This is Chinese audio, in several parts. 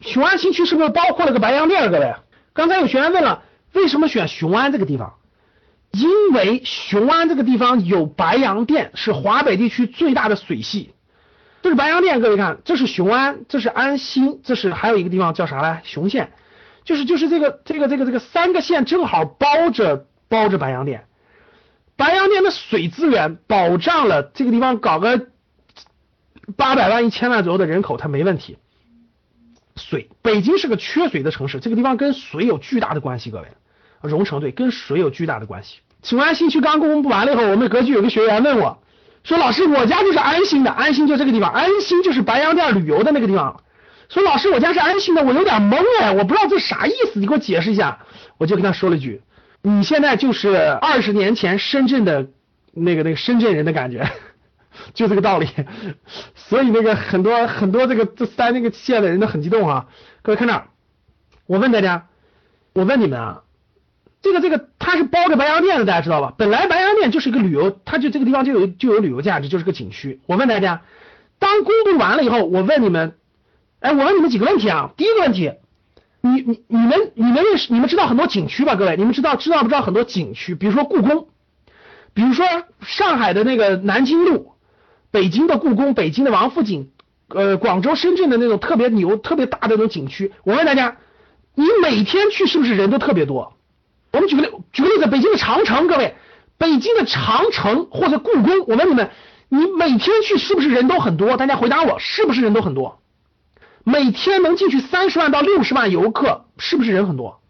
雄安新区是不是包括了个白洋淀？各位，刚才有学员问了，为什么选雄安这个地方？因为雄安这个地方有白洋淀，是华北地区最大的水系。这是白洋淀，各位看，这是雄安，这是安新，这是还有一个地方叫啥来？雄县，就是就是这个这个这个这个三个县正好包着包着白洋淀。白洋淀的水资源保障了这个地方搞个八百万一千万左右的人口，它没问题。水，北京是个缺水的城市，这个地方跟水有巨大的关系。各位，荣成对，跟水有巨大的关系。雄安新区刚公布完了以后，我们格局有个学员问我，说老师，我家就是安新的，安新就这个地方，安新就是白洋淀旅游的那个地方。说老师，我家是安新的，我有点懵哎，我不知道这啥意思，你给我解释一下。我就跟他说了一句，你现在就是二十年前深圳的那个那个深圳人的感觉。就这个道理，所以那个很多很多这个这三那个县的人都很激动啊！各位看这，我问大家，我问你们啊，这个这个它是包着白洋淀的，大家知道吧？本来白洋淀就是一个旅游，它就这个地方就有就有旅游价值，就是个景区。我问大家，当公布完了以后，我问你们，哎，我问你们几个问题啊？第一个问题，你你你们你们认识你们知道很多景区吧？各位，你们知道知道不知道很多景区？比如说故宫，比如说上海的那个南京路。北京的故宫，北京的王府井，呃，广州、深圳的那种特别牛、特别大的那种景区，我问大家，你每天去是不是人都特别多？我们举个例，举个例子，北京的长城，各位，北京的长城或者故宫，我问你们，你每天去是不是人都很多？大家回答我，是不是人都很多？每天能进去三十万到六十万游客，是不是人很多？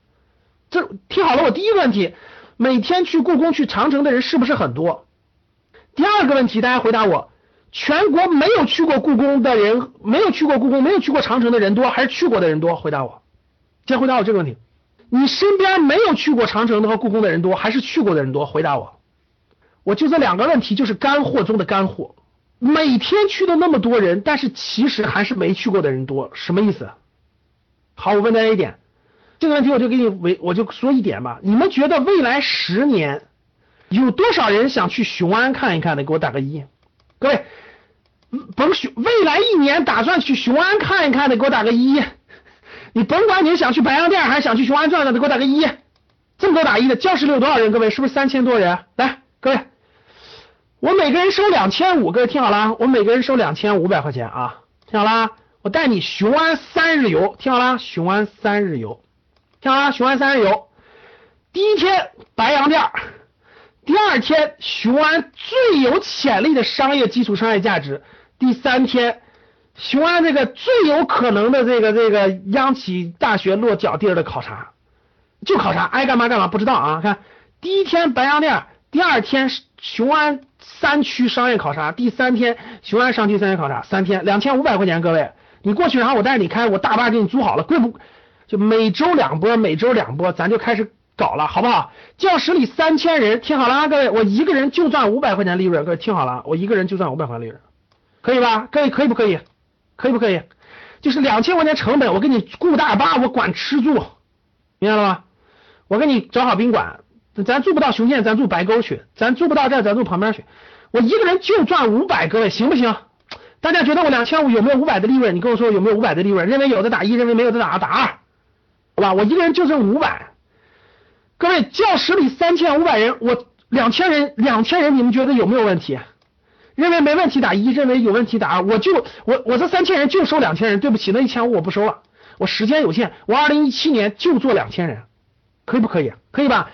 这听好了，我第一个问题，每天去故宫、去长城的人是不是很多？第二个问题，大家回答我。全国没有去过故宫的人，没有去过故宫，没有去过长城的人多，还是去过的人多？回答我，先回答我这个问题。你身边没有去过长城和故宫的人多，还是去过的人多？回答我。我就这两个问题，就是干货中的干货。每天去的那么多人，但是其实还是没去过的人多，什么意思？好，我问大家一点，这个问题我就给你为我就说一点吧。你们觉得未来十年有多少人想去雄安看一看的？给我打个一。各位。甭雄未来一年打算去雄安看一看的，给我打个一。你甭管你是想去白洋淀还是想去雄安转转的，给我打个一。这么多打一的，教室里有多少人？各位是不是三千多人？来，各位，我每个人收两千五，各位听好了啊，我每个人收两千五百块钱啊，听好了，我带你雄安三日游，听好了，雄安三日游，听好了，雄安三日游，第一天白洋淀，第二天雄安最有潜力的商业基础商业价值。第三天，雄安这个最有可能的这个这个央企大学落脚地儿的考察，就考察，爱干嘛干嘛，不知道啊。看第一天白洋淀，第二天雄安三区商业考察，第三天雄安商区商业考察，三天两千五百块钱，各位，你过去然后我带你开，我大巴给你租好了，贵不？就每周两波，每周两波，咱就开始搞了，好不好？教室里三千人，听好了啊，各位，我一个人就赚五百块钱利润，各位听好了，我一个人就赚五百块钱利润。可以吧？可以，可以不可以？可以不可以？就是两千块钱成本，我给你雇大巴，我管吃住，明白了吗？我给你找好宾馆，咱住不到雄县，咱住白沟去；咱住不到这，咱住旁边去。我一个人就赚五百，各位行不行？大家觉得我两千五有没有五百的利润？你跟我说有没有五百的利润？认为有的打一，认为没有的打打二，好吧？我一个人就挣五百。各位教室里三千五百人，我两千人，两千人，你们觉得有没有问题？认为没问题打一，认为有问题打二。我就我我这三千人就收两千人，对不起，那一千五我不收了。我时间有限，我二零一七年就做两千人，可以不可以？可以吧？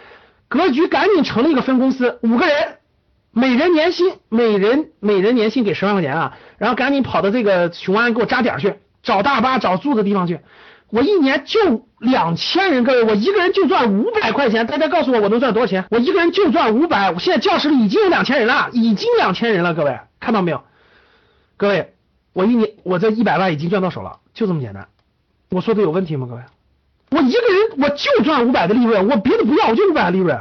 格局赶紧成立一个分公司，五个人，每人年薪每人每人年薪给十万块钱啊，然后赶紧跑到这个雄安给我扎点去，找大巴找住的地方去。我一年就两千人，各位，我一个人就赚五百块钱。大家告诉我，我能赚多少钱？我一个人就赚五百。我现在教室里已经有两千人了，已经两千人了，各位看到没有？各位，我一年我这一百万已经赚到手了，就这么简单。我说的有问题吗？各位，我一个人我就赚五百的利润，我别的不要，我就五百的利润，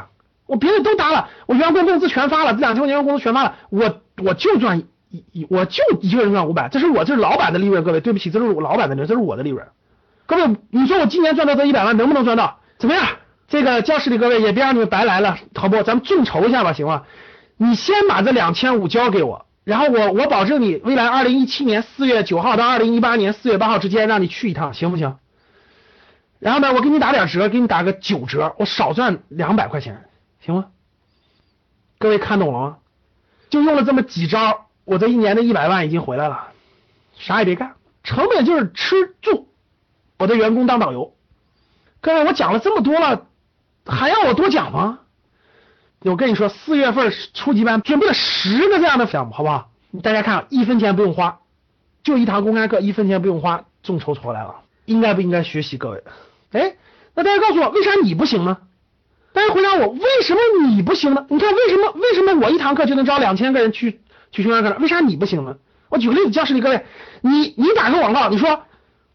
我别的都搭了，我员工工资全发了，这两千块钱工资全发了，我我就赚一一我就一个人赚五百，这是我这是老板的利润，各位对不起，这是我老板的利润，这是我的利润。各位，你说我今年赚到这一百万能不能赚到？怎么样？这个教室里各位也别让你们白来了，好不？咱们众筹一下吧，行吗？你先把这两千五交给我，然后我我保证你未来二零一七年四月九号到二零一八年四月八号之间让你去一趟，行不行？然后呢，我给你打点折，给你打个九折，我少赚两百块钱，行吗？各位看懂了吗？就用了这么几招，我这一年的一百万已经回来了，啥也别干，成本就是吃住，我的员工当导游。各位，我讲了这么多了。还要我多讲吗？我跟你说，四月份初级班准备了十个这样的项目，好不好？大家看，一分钱不用花，就一堂公开课，一分钱不用花，众筹出来了，应该不应该学习？各位，哎，那大家告诉我，为啥你不行呢？大家回答我，为什么你不行呢？你看，为什么为什么我一堂课就能招两千个人去去雄安课呢？为啥你不行呢？我举个例子，教室里各位，你你打个广告，你说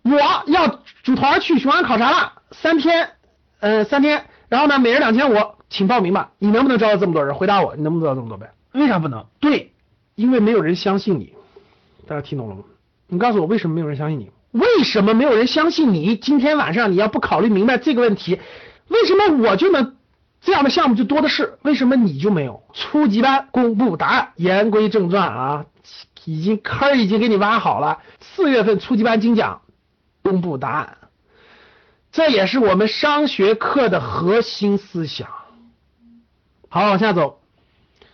我要组团去雄安考察了，三天，呃，三天。然后呢，每人两千五，请报名吧。你能不能招到这么多人？回答我，你能不能招到这么多呗？为啥不能？对，因为没有人相信你。大家听懂了吗？你告诉我，为什么没有人相信你？为什么没有人相信你？今天晚上你要不考虑明白这个问题，为什么我就能这样的项目就多的是？为什么你就没有？初级班公布答案，言归正传啊，已经坑已经给你挖好了。四月份初级班精讲，公布答案。这也是我们商学课的核心思想。好，往下走。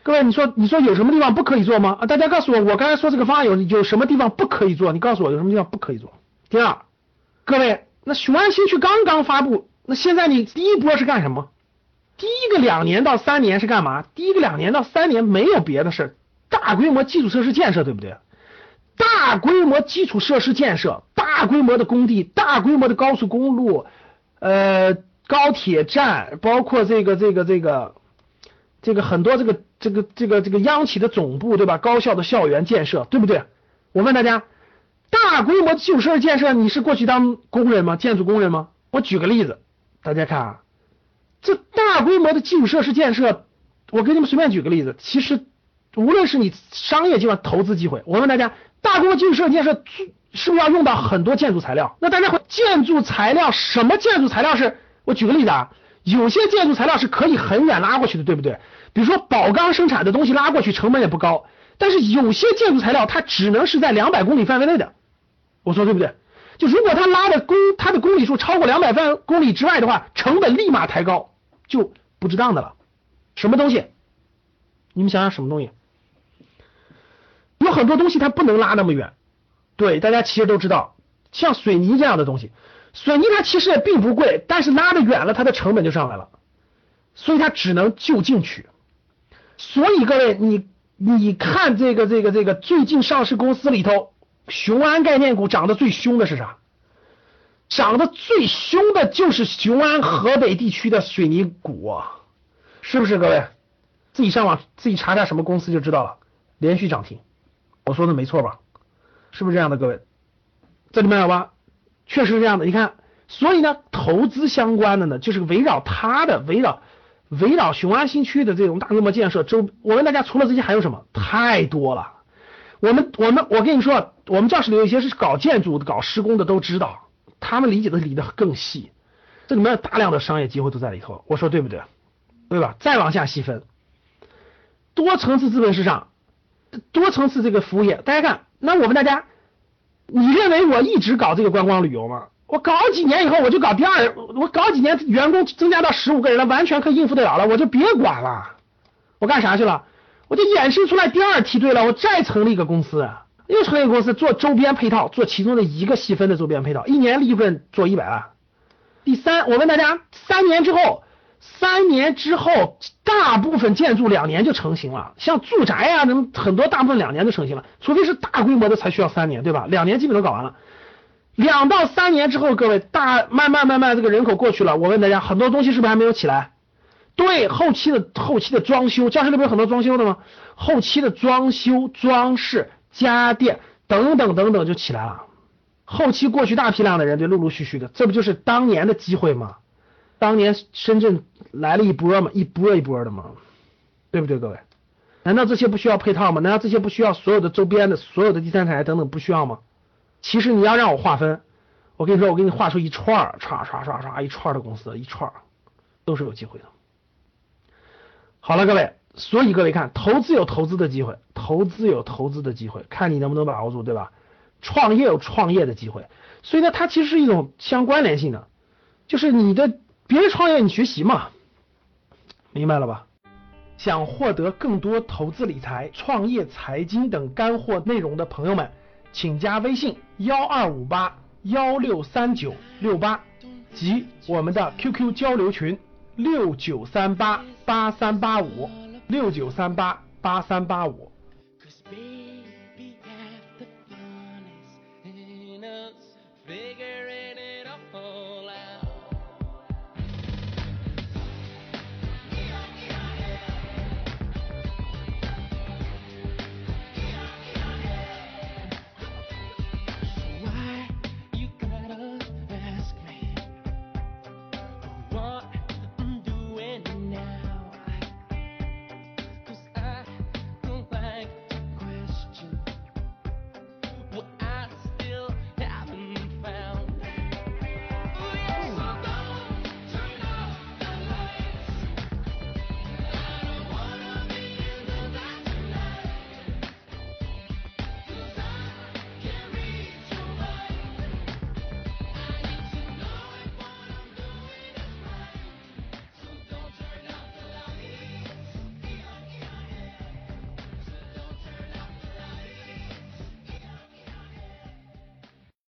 各位，你说你说有什么地方不可以做吗？啊，大家告诉我，我刚才说这个方案有有什么地方不可以做？你告诉我有什么地方不可以做。第二，各位，那雄安新区刚刚发布，那现在你第一波是干什么？第一个两年到三年是干嘛？第一个两年到三年没有别的事，大规模基础设施建设，对不对？大规模基础设施建设，大规模的工地，大规模的高速公路，呃，高铁站，包括这个这个这个这个很多这个这个这个这个央企的总部，对吧？高校的校园建设，对不对？我问大家，大规模基础设施建设，你是过去当工人吗？建筑工人吗？我举个例子，大家看啊，这大规模的基础设施建设，我给你们随便举个例子，其实无论是你商业计划投资机会，我问大家。大规模基础设施建设是不是要用到很多建筑材料？那大家会建筑材料什么建筑材料是？我举个例子啊，有些建筑材料是可以很远拉过去的，对不对？比如说宝钢生产的东西拉过去成本也不高，但是有些建筑材料它只能是在两百公里范围内的，我说对不对？就如果它拉的公它的公里数超过两百万公里之外的话，成本立马抬高，就不值当的了。什么东西？你们想想什么东西？有很多东西它不能拉那么远，对，大家其实都知道，像水泥这样的东西，水泥它其实也并不贵，但是拉的远了，它的成本就上来了，所以它只能就近取。所以各位，你你看这个这个这个最近上市公司里头，雄安概念股涨得最凶的是啥？涨得最凶的就是雄安河北地区的水泥股，是不是各位？自己上网自己查查什么公司就知道了，连续涨停。我说的没错吧？是不是这样的，各位？这里面有吧？确实是这样的。你看，所以呢，投资相关的呢，就是围绕它的，围绕围绕雄安新区的这种大规模建设周。我问大家，除了这些还有什么？太多了。我们我们我跟你说，我们教室里有一些是搞建筑的、搞施工的，都知道，他们理解的理的更细。这里面有大量的商业机会都在里头。我说对不对？对吧？再往下细分，多层次资本市场。多层次这个服务业，大家看，那我问大家，你认为我一直搞这个观光旅游吗？我搞几年以后，我就搞第二，我搞几年员工增加到十五个人了，完全可以应付得了了，我就别管了，我干啥去了？我就衍生出来第二梯队了，我再成立一个公司，又成立一个公司做周边配套，做其中的一个细分的周边配套，一年利润做一百万。第三，我问大家，三年之后。三年之后，大部分建筑两年就成型了，像住宅啊，什么很多大部分两年就成型了，除非是大规模的才需要三年，对吧？两年基本都搞完了。两到三年之后，各位大慢慢慢慢这个人口过去了，我问大家，很多东西是不是还没有起来？对，后期的后期的装修，教室里不是很多装修的吗？后期的装修、装饰、家电等等等等就起来了。后期过去大批量的人，就，陆陆续续的，这不就是当年的机会吗？当年深圳来了一波嘛，一波一波的嘛，对不对，各位？难道这些不需要配套吗？难道这些不需要所有的周边的、所有的第三台等等不需要吗？其实你要让我划分，我跟你说，我给你画出一串儿，唰唰唰唰一串的公司，一串都是有机会的。好了，各位，所以各位看，投资有投资的机会，投资有投资的机会，看你能不能把握住，对吧？创业有创业的机会，所以呢，它其实是一种相关联性的，就是你的。别人创业，你学习嘛，明白了吧？想获得更多投资理财、创业财经等干货内容的朋友们，请加微信幺二五八幺六三九六八及我们的 QQ 交流群六九三八八三八五六九三八八三八五。